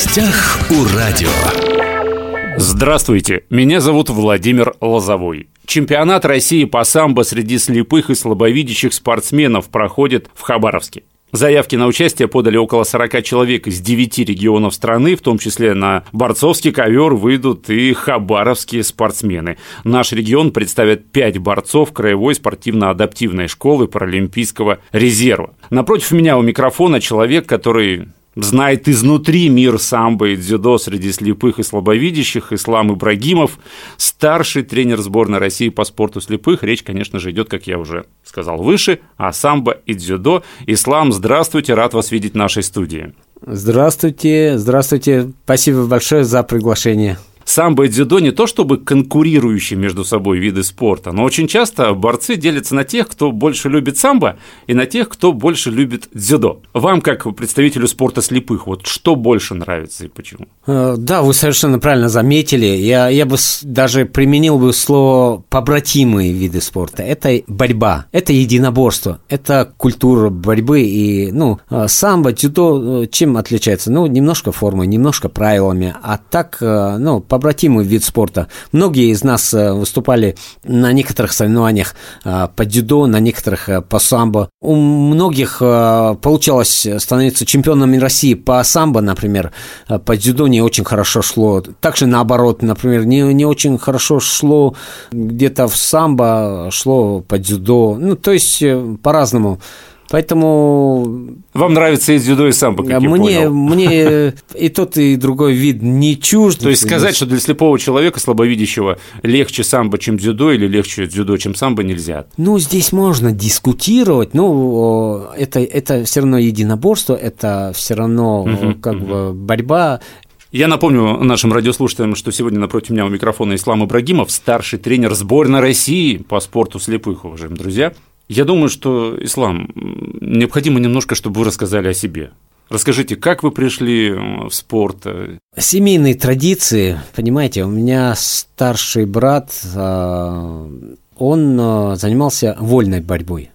гостях у радио. Здравствуйте, меня зовут Владимир Лозовой. Чемпионат России по самбо среди слепых и слабовидящих спортсменов проходит в Хабаровске. Заявки на участие подали около 40 человек из 9 регионов страны, в том числе на борцовский ковер выйдут и хабаровские спортсмены. Наш регион представит 5 борцов краевой спортивно-адаптивной школы Паралимпийского резерва. Напротив меня у микрофона человек, который знает изнутри мир самбо и дзюдо среди слепых и слабовидящих, Ислам Ибрагимов, старший тренер сборной России по спорту слепых. Речь, конечно же, идет, как я уже сказал выше, о самбо и дзюдо. Ислам, здравствуйте, рад вас видеть в нашей студии. Здравствуйте, здравствуйте. Спасибо большое за приглашение. Самбо и дзюдо не то чтобы конкурирующие между собой виды спорта, но очень часто борцы делятся на тех, кто больше любит самбо, и на тех, кто больше любит дзюдо. Вам, как представителю спорта слепых, вот что больше нравится и почему? Э, да, вы совершенно правильно заметили. Я, я бы даже применил бы слово «побратимые виды спорта». Это борьба, это единоборство, это культура борьбы. И, ну, э, самбо, дзюдо э, чем отличается? Ну, немножко формой, немножко правилами. А так, ну, по побратимый вид спорта. Многие из нас э, выступали на некоторых соревнованиях э, по дзюдо, на некоторых э, по самбо. У многих получалось становиться чемпионами России по самбо, например. По дзюдо не очень хорошо шло. Также наоборот, например, не, не очень хорошо шло где-то в самбо, шло по дзюдо. Ну, то есть по-разному. Поэтому... Вам нравится и дзюдо, и самбо, как мне, я понял. Мне и тот, и другой вид не чужд. То есть сказать, что для слепого человека, слабовидящего, легче самбо, чем дзюдо, или легче дзюдо, чем самбо, нельзя? Ну, здесь можно дискутировать, но это, это все равно единоборство, это все равно угу, как угу. бы борьба, я напомню нашим радиослушателям, что сегодня напротив меня у микрофона Ислам Ибрагимов, старший тренер сборной России по спорту слепых, уважаемые друзья. Я думаю, что, Ислам, необходимо немножко, чтобы вы рассказали о себе. Расскажите, как вы пришли в спорт? Семейные традиции, понимаете, у меня старший брат, а, он а, занимался вольной борьбой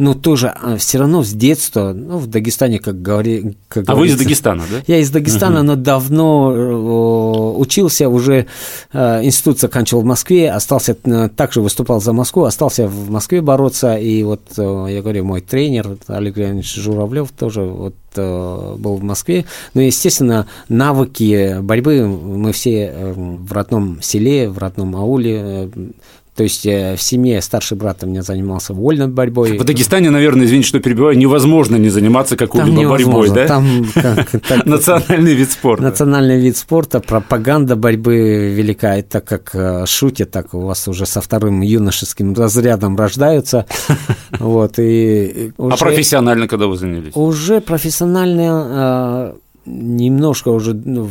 но тоже а, все равно с детства, ну, в Дагестане, как говори... Как а вы из Дагестана, да? Я из Дагестана, угу. но давно э, учился, уже э, институт заканчивал в Москве, остался, э, также выступал за Москву, остался в Москве бороться, и вот, я говорю, мой тренер Олег Леонидович Журавлев тоже вот был в Москве. Но, естественно, навыки борьбы мы все в родном селе, в родном ауле то есть э, в семье старший брат у меня занимался вольной борьбой. В Дагестане, наверное, извините, что перебиваю, невозможно не заниматься какой-либо борьбой, да? Там национальный вид спорта. Национальный вид спорта, пропаганда борьбы велика. Это как э, шутят, так у вас уже со вторым юношеским разрядом рождаются. Вот, и а профессионально когда вы занялись? Уже профессионально э, немножко уже, ну,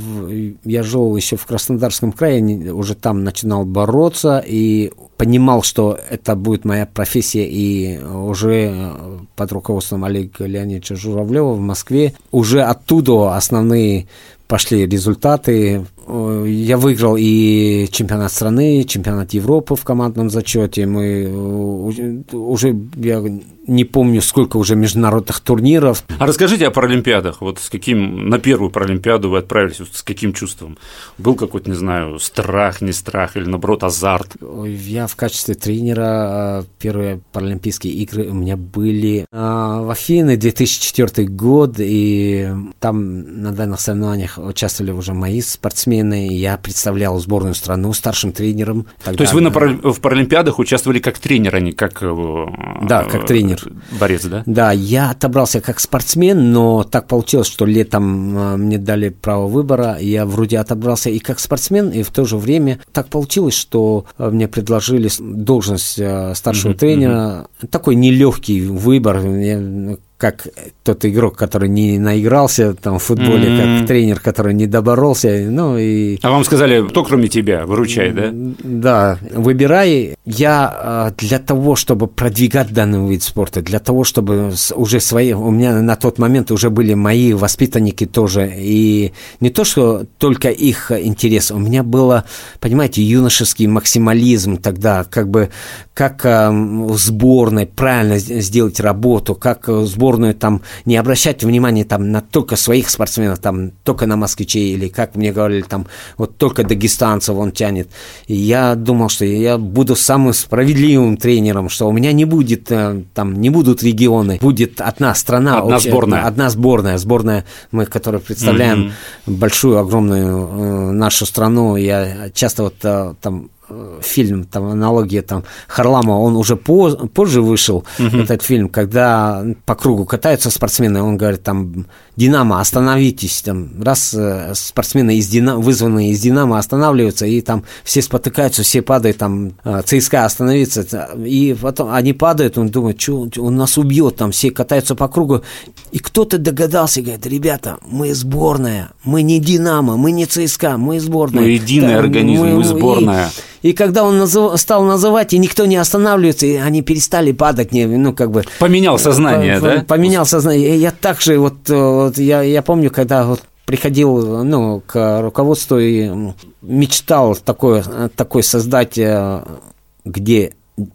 я жил еще в Краснодарском крае, уже там начинал бороться и понимал, что это будет моя профессия, и уже э, под руководством Олега Леонидовича Журавлева в Москве уже оттуда основные пошли результаты. Э, я выиграл и чемпионат страны, чемпионат Европы в командном зачете. Мы э, уже, я не помню, сколько уже международных турниров. А расскажите о Паралимпиадах. Вот с каким, на первую Паралимпиаду вы отправились, вот с каким чувством? Был какой-то, не знаю, страх, не страх, или наоборот азарт? Я в качестве тренера а, первые Паралимпийские игры у меня были а, в Афины 2004 год, и там на данных соревнованиях участвовали уже мои спортсмены, я представлял сборную страну старшим тренером. Тогда... То есть вы на в Паралимпиадах участвовали как тренер, а не как... Э, да, как тренер борец, да? Да, я отобрался как спортсмен, но так получилось, что летом а, мне дали право выбора, я вроде отобрался и как спортсмен, и в то же время так получилось, что мне предложили должность старшего mm-hmm. тренера. Такой нелегкий выбор. Я как тот игрок, который не наигрался там в футболе, mm-hmm. как тренер, который не доборолся, ну и... А вам сказали, кто кроме тебя, выручай, да? Да, выбирай. Я для того, чтобы продвигать данный вид спорта, для того, чтобы уже свои... У меня на тот момент уже были мои воспитанники тоже, и не то, что только их интерес, у меня было, понимаете, юношеский максимализм тогда, как бы, как в сборной правильно сделать работу, как сборная сборную, там, не обращать внимания там на только своих спортсменов, там, только на москвичей, или, как мне говорили, там, вот только дагестанцев он тянет. И я думал, что я буду самым справедливым тренером, что у меня не будет, э, там, не будут регионы, будет одна страна. Одна общая, сборная. Одна сборная, сборная, мы, которая представляем mm-hmm. большую, огромную э, нашу страну. Я часто вот э, там фильм, там аналогия там Харламова, он уже поз, позже вышел, угу. этот фильм, когда по кругу катаются спортсмены, он говорит там Динамо, остановитесь, там раз э, спортсмены из Динамо, вызванные из Динамо останавливаются, и там все спотыкаются, все падают, там э, ЦСКА остановится, и потом они падают, он думает, что он нас убьет, там все катаются по кругу, и кто-то догадался, говорит, ребята, мы сборная, мы не Динамо, мы не ЦСКА, мы сборная. Мы единый да, организм, мы, мы сборная. И, и когда он назыв... стал называть, и никто не останавливается, и они перестали падать, не, ну, как бы... Поменял сознание, да? Поменял сознание. Я так же, вот, вот я, я помню, когда вот приходил ну, к руководству и мечтал такое, такой создать, э, где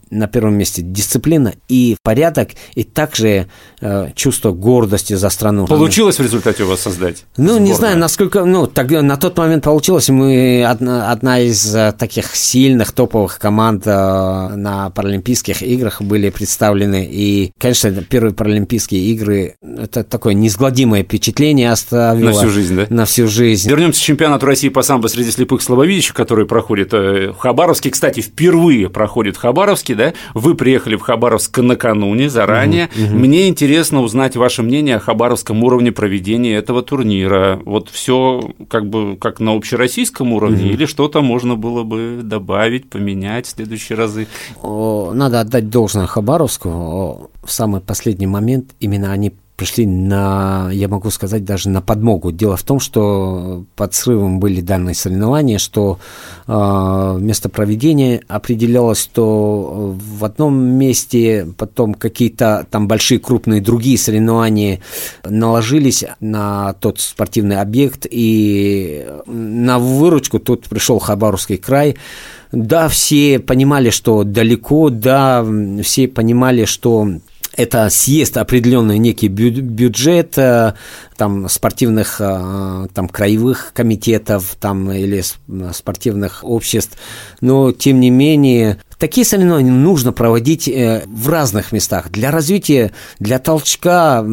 на первом месте дисциплина и порядок, и также э, чувство гордости за страну. Получилось в результате у вас создать? Ну, сборную? не знаю, насколько, ну, так, на тот момент получилось. Мы одна, одна из э, таких сильных топовых команд э, на Паралимпийских играх были представлены. И, конечно, первые Паралимпийские игры это такое неизгладимое впечатление оставило. На всю жизнь, да? На всю жизнь. Вернемся к чемпионату России по самбо среди слепых слабовидящих, который проходит э, в Хабаровске. Кстати, впервые проходит в Хабаровске да? Вы приехали в Хабаровск накануне, заранее. Угу, угу. Мне интересно узнать ваше мнение о хабаровском уровне проведения этого турнира. Вот все как бы как на общероссийском уровне, угу. или что-то можно было бы добавить, поменять в следующие разы? Надо отдать должное Хабаровску. В самый последний момент именно они пришли на, я могу сказать, даже на подмогу. Дело в том, что под срывом были данные соревнования, что э, место проведения определялось, что в одном месте потом какие-то там большие крупные другие соревнования наложились на тот спортивный объект, и на выручку тут пришел Хабаровский край. Да, все понимали, что далеко, да, все понимали, что это съест определенный некий бюджет э, там спортивных э, там краевых комитетов там или спортивных обществ, но тем не менее Такие соревнования нужно проводить э, в разных местах для развития, для толчка,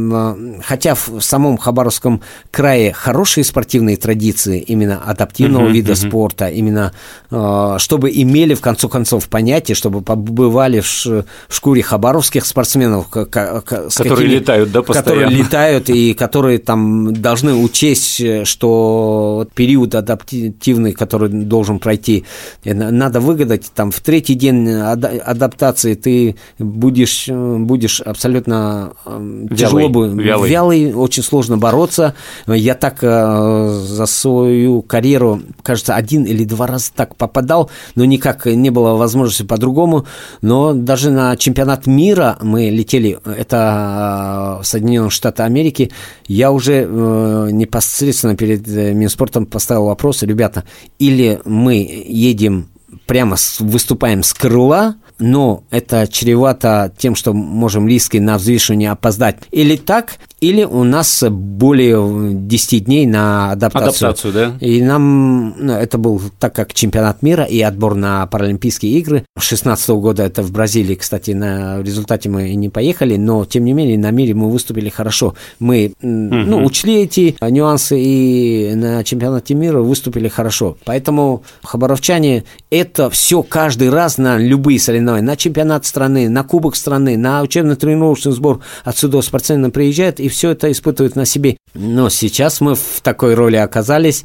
хотя в самом Хабаровском крае хорошие спортивные традиции именно адаптивного uh-huh, вида uh-huh. спорта, именно э, чтобы имели в конце концов понятие, чтобы побывали в шкуре хабаровских спортсменов, которые какими, летают, да, постоянно. Которые летают и которые там должны учесть, э, что период адаптивный, который должен пройти, надо выгадать там в третий день адаптации ты будешь, будешь абсолютно эм, вялый, тяжело бы, вялый. вялый, очень сложно бороться. Я так э, за свою карьеру, кажется, один или два раза так попадал, но никак не было возможности по-другому. Но даже на чемпионат мира мы летели, это э, Соединенные Штаты Америки, я уже э, непосредственно перед Минспортом поставил вопрос, ребята, или мы едем прямо выступаем с крыла, но это чревато тем, что можем риски на взвешивание опоздать. Или так, или у нас более 10 дней на адаптацию. Адаптацию, да? И нам, ну, это был так как чемпионат мира и отбор на Паралимпийские игры. 16 года это в Бразилии, кстати, на результате мы не поехали, но тем не менее на мире мы выступили хорошо. Мы угу. ну, учли эти нюансы и на чемпионате мира выступили хорошо. Поэтому хабаровчане это все каждый раз на любые соревнования, на чемпионат страны, на кубок страны, на учебно-тренировочный сбор отсюда спортсмены приезжают и все это испытывают на себе. Но сейчас мы в такой роли оказались.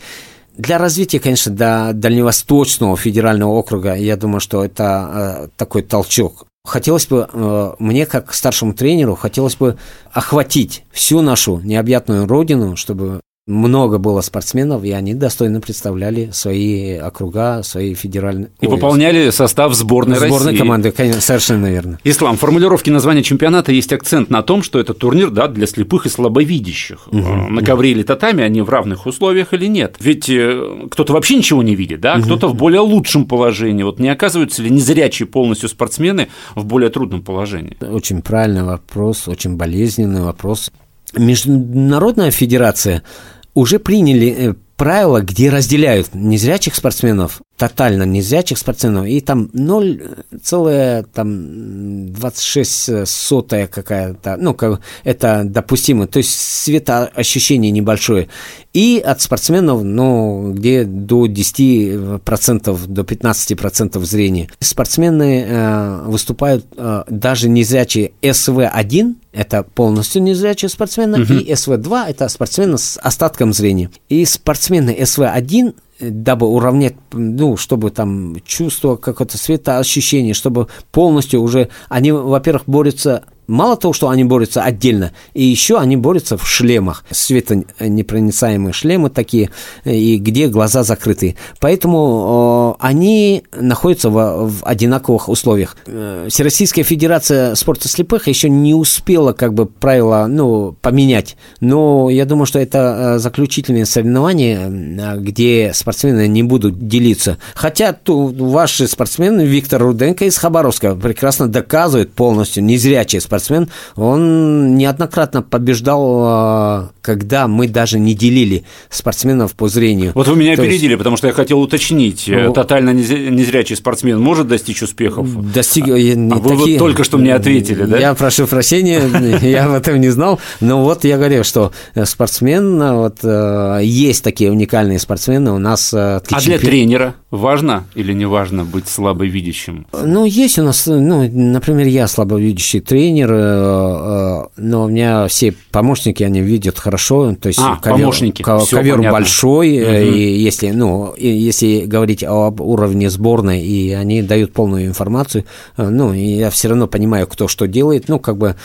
Для развития, конечно, до Дальневосточного федерального округа, я думаю, что это э, такой толчок. Хотелось бы, э, мне как старшему тренеру, хотелось бы охватить всю нашу необъятную родину, чтобы много было спортсменов, и они достойно представляли свои округа, свои федеральные... И Ой, пополняли состав сборной, сборной России. команды, конечно, совершенно верно. Ислам, в формулировке названия чемпионата есть акцент на том, что это турнир да, для слепых и слабовидящих. Угу, на ковре или татами они в равных условиях или нет? Ведь э, кто-то вообще ничего не видит, да, угу. кто-то в более лучшем положении. Вот не оказываются ли незрячие полностью спортсмены в более трудном положении? Очень правильный вопрос, очень болезненный вопрос. Международная федерация уже приняли э, правила, где разделяют незрячих спортсменов тотально незрячих спортсменов, и там 0,26 сотая какая-то, ну, как, это допустимо, то есть светоощущение небольшое. И от спортсменов, ну, где до 10%, до 15% зрения. Спортсмены э, выступают э, даже незрячие СВ-1, это полностью незрячие спортсмены, угу. и СВ-2 – это спортсмены с остатком зрения. И спортсмены СВ-1 дабы уравнять, ну, чтобы там чувство какое-то светоощущение, чтобы полностью уже, они, во-первых, борются Мало того, что они борются отдельно, и еще они борются в шлемах, светонепроницаемые шлемы такие, и где глаза закрыты. Поэтому э, они находятся в, в одинаковых условиях. Э, Всероссийская Федерация спорта слепых еще не успела как бы правила ну, поменять, но я думаю, что это э, заключительные соревнования, где спортсмены не будут делиться. Хотя ту, ваши спортсмены, Виктор Руденко из Хабаровска, прекрасно доказывают полностью незрячие спортсмены, спортсмен, он неоднократно побеждал, а, когда мы даже не делили спортсменов по зрению. Вот вы меня То опередили, есть... потому что я хотел уточнить, ну, тотально незрячий спортсмен может достичь успехов? Достиг... А вы такие... вот только что мне ответили, да? Я прошу прощения, я об этом не знал, но вот я говорю, что спортсмен, вот э, есть такие уникальные спортсмены у нас. Э, а для тренера важно или не важно быть слабовидящим? Ну, есть у нас, ну, например, я слабовидящий тренер, тренер, э, э, но у меня все помощники, они видят хорошо, то есть а, ковер, помощники. ковер большой, угу. и если, ну, если говорить об уровне сборной, и они дают полную информацию, ну, и я все равно понимаю, кто что делает, ну, как бы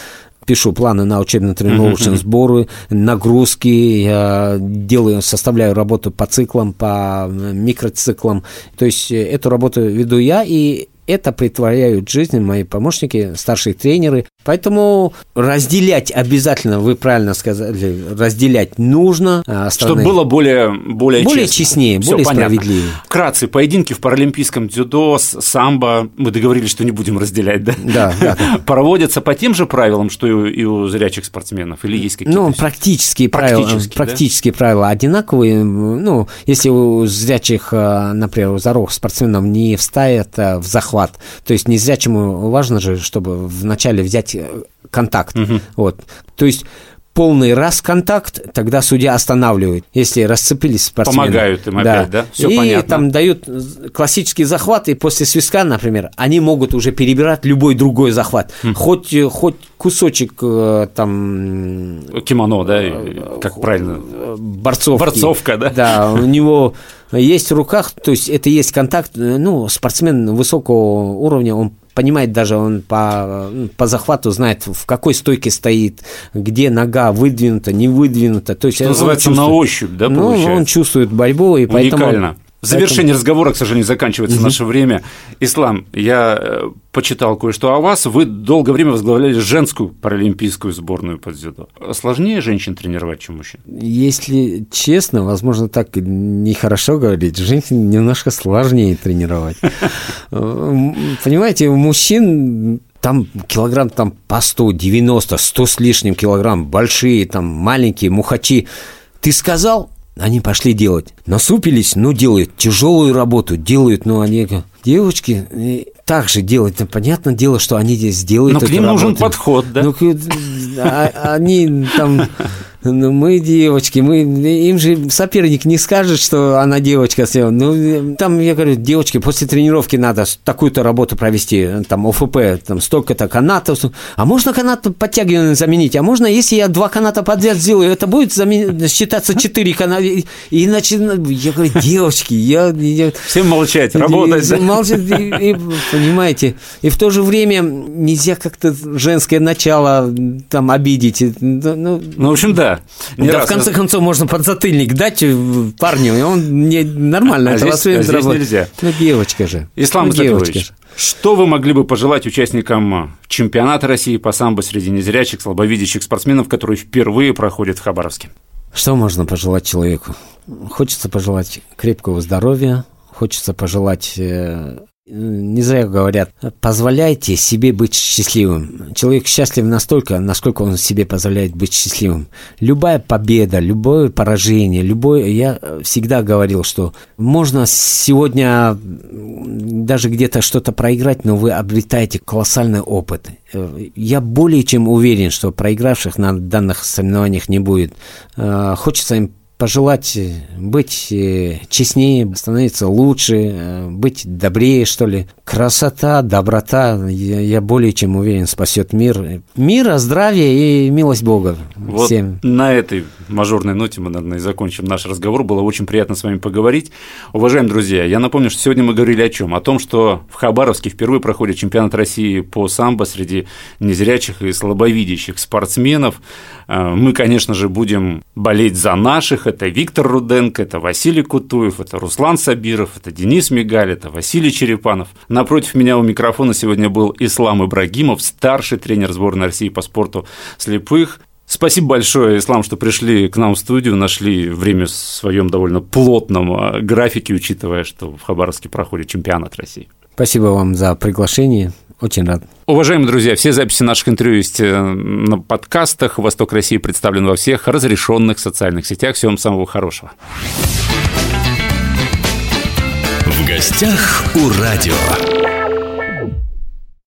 пишу планы на учебно-тренировочные сборы, нагрузки, я делаю, составляю работу по циклам, по микроциклам. То есть эту работу веду я, и это притворяют в жизнь мои помощники, старшие тренеры. Поэтому разделять обязательно, вы правильно сказали, разделять нужно. А Чтобы было более, более, более честно. честнее, Всё более понятно. справедливее. Вкратце, поединки в паралимпийском дзюдо, самбо, мы договорились, что не будем разделять, да? Да, да. Проводятся по тем же правилам, что и у зрячих спортсменов, или есть какие-то? Ну, практические правила, практические да? правила одинаковые. Ну, если у зрячих, а, например, у здоровых спортсменов не встает а, в захват захват. То есть незрячему важно же, чтобы вначале взять э, контакт. Угу. Вот. То есть полный раз контакт, тогда судья останавливает, если расцепились спортсмены. Помогают им да. опять, да? Все и понятно. там дают классический захват, и после свистка, например, они могут уже перебирать любой другой захват. Mm. Хоть, хоть кусочек э, там... Кимоно, да? Как правильно? Борцовки. Борцовка, да? Да, у него есть в руках, то есть это есть контакт, ну, спортсмен высокого уровня, он понимает даже, он по, по захвату знает, в какой стойке стоит, где нога выдвинута, не выдвинута. То есть Что называется чувствует, на ощупь, да, получается? Ну, он чувствует борьбу, и Уникально. поэтому в завершении Поэтому... разговора, к сожалению, заканчивается угу. наше время. Ислам, я э, почитал кое-что о вас. Вы долгое время возглавляли женскую паралимпийскую сборную по дзюдо. Сложнее женщин тренировать, чем мужчин? Если честно, возможно, так нехорошо говорить. Женщин немножко сложнее тренировать. Понимаете, у мужчин там килограмм там по 100, 90, 100 с лишним килограмм, большие, там маленькие, мухачи. Ты сказал, они пошли делать. Насупились, ну, делают тяжелую работу, делают, ну, они... Девочки так же делают. Ну, понятное дело, что они здесь делают Но к ним работу. нужен подход, да? Ну, а, они там мы девочки, мы, им же соперник не скажет, что она девочка. Ну, там, я говорю, девочки, после тренировки надо такую-то работу провести, там, ОФП, там, столько-то канатов. А можно канат подтягивание заменить? А можно, если я два каната подряд сделаю, это будет замен... считаться четыре каната? Иначе, ну, я говорю, девочки, я... я... Всем молчать, работать. И, молчать, и, и, понимаете, и в то же время нельзя как-то женское начало там обидеть. Ну, ну в общем, да, Да. Не да, раз... в конце концов, можно подзатыльник дать парню, и он не нормально а это здесь, а здесь нельзя. Ну, девочка же. Ислам ну, девочка же. Что вы могли бы пожелать участникам чемпионата России по самбо среди незрячих, слабовидящих спортсменов, которые впервые проходят в Хабаровске? Что можно пожелать человеку? Хочется пожелать крепкого здоровья, хочется пожелать э, не зря говорят, позволяйте себе быть счастливым. Человек счастлив настолько, насколько он себе позволяет быть счастливым. Любая победа, любое поражение, любое... Я всегда говорил, что можно сегодня даже где-то что-то проиграть, но вы обретаете колоссальный опыт. Я более чем уверен, что проигравших на данных соревнованиях не будет. Э, хочется им пожелать э, быть э, честнее, становиться лучше, э, быть добрее, что ли. Красота, доброта, я, я более чем уверен, спасет мир. Мир, здравие и милость Бога вот всем. На этой мажорной ноте мы, наверное, и закончим наш разговор. Было очень приятно с вами поговорить. Уважаемые друзья, я напомню, что сегодня мы говорили о чем? О том, что в Хабаровске впервые проходит чемпионат России по самбо среди незрячих и слабовидящих спортсменов. Мы, конечно же, будем болеть за наших, это Виктор Руденко, это Василий Кутуев, это Руслан Сабиров, это Денис Мигаль, это Василий Черепанов. Напротив меня у микрофона сегодня был Ислам Ибрагимов, старший тренер сборной России по спорту слепых. Спасибо большое, Ислам, что пришли к нам в студию, нашли время в своем довольно плотном а, графике, учитывая, что в Хабаровске проходит чемпионат России. Спасибо вам за приглашение. Очень рад. Уважаемые друзья, все записи наших интервью есть э, на подкастах. «Восток России» представлен во всех разрешенных социальных сетях. Всего вам самого хорошего. В гостях у радио.